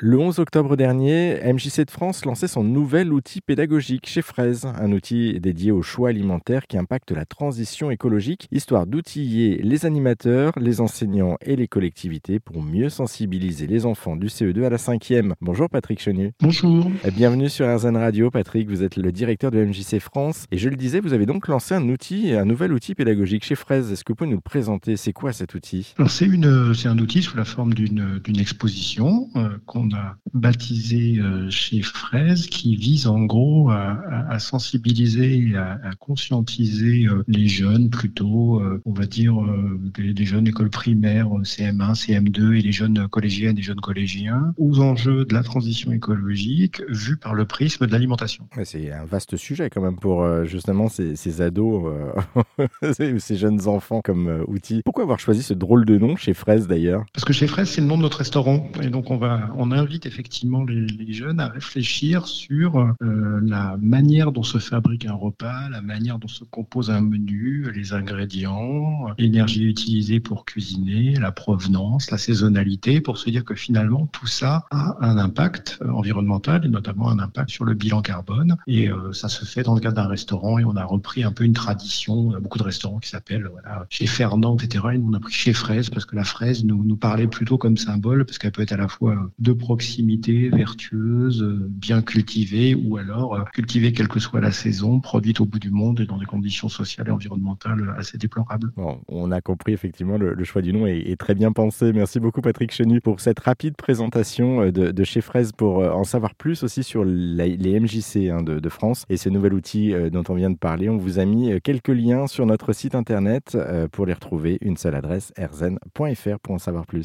Le 11 octobre dernier, MJC de France lançait son nouvel outil pédagogique chez Fraise, un outil dédié au choix alimentaire qui impacte la transition écologique, histoire d'outiller les animateurs, les enseignants et les collectivités pour mieux sensibiliser les enfants du CE2 à la 5e. Bonjour Patrick Chenu. Bonjour. Bienvenue sur RZN Radio. Patrick, vous êtes le directeur de MJC France et je le disais, vous avez donc lancé un outil, un nouvel outil pédagogique chez Fraise. Est-ce que vous pouvez nous le présenter? C'est quoi cet outil? C'est, une, c'est un outil sous la forme d'une, d'une exposition euh, qu'on on a baptisé euh, chez Fraise, qui vise en gros à, sensibiliser, à, à conscientiser euh, les jeunes plutôt, euh, on va dire des, jeunes écoles primaires, CM1, CM2 et les jeunes collégiennes et jeunes collégiens aux enjeux de la transition écologique vus par le prisme de l'alimentation. c'est un vaste sujet quand même pour justement ces, ces ados, ces jeunes enfants comme outil. Pourquoi avoir choisi ce drôle de nom chez Fraise d'ailleurs? Parce que chez Fraise, c'est le nom de notre restaurant et donc on va on invite effectivement les, jeunes à réfléchir sur euh, la manière dont se fabrique un repas, la manière dont se compose un menu, les ingrédients, l'énergie utilisée pour cuisiner, la provenance, la saisonnalité, pour se dire que finalement tout ça a un impact euh, environnemental et notamment un impact sur le bilan carbone. Et euh, ça se fait dans le cadre d'un restaurant et on a repris un peu une tradition. Il a beaucoup de restaurants qui s'appellent chez Fernand, etc. Et on a pris chez Fraise parce que la fraise nous, nous parlait plutôt comme symbole parce qu'elle peut être à la fois de proximité, vertueuse, bien cultivée, ou alors euh, cultivée quelle que soit la saison, produite au bout du monde et dans des conditions sociales et environnementales assez déplorables. Bon, on a compris effectivement le, choix du nom est, très bien pensé. Merci beaucoup Patrick Chenu pour cette rapide présentation euh, de, chez Fraise pour euh, en savoir plus aussi sur les MJC hein, de, France et ce nouvel outil dont on vient de parler. On vous a mis quelques liens sur notre site internet pour les retrouver. Une seule adresse, erzen.fr pour en savoir plus.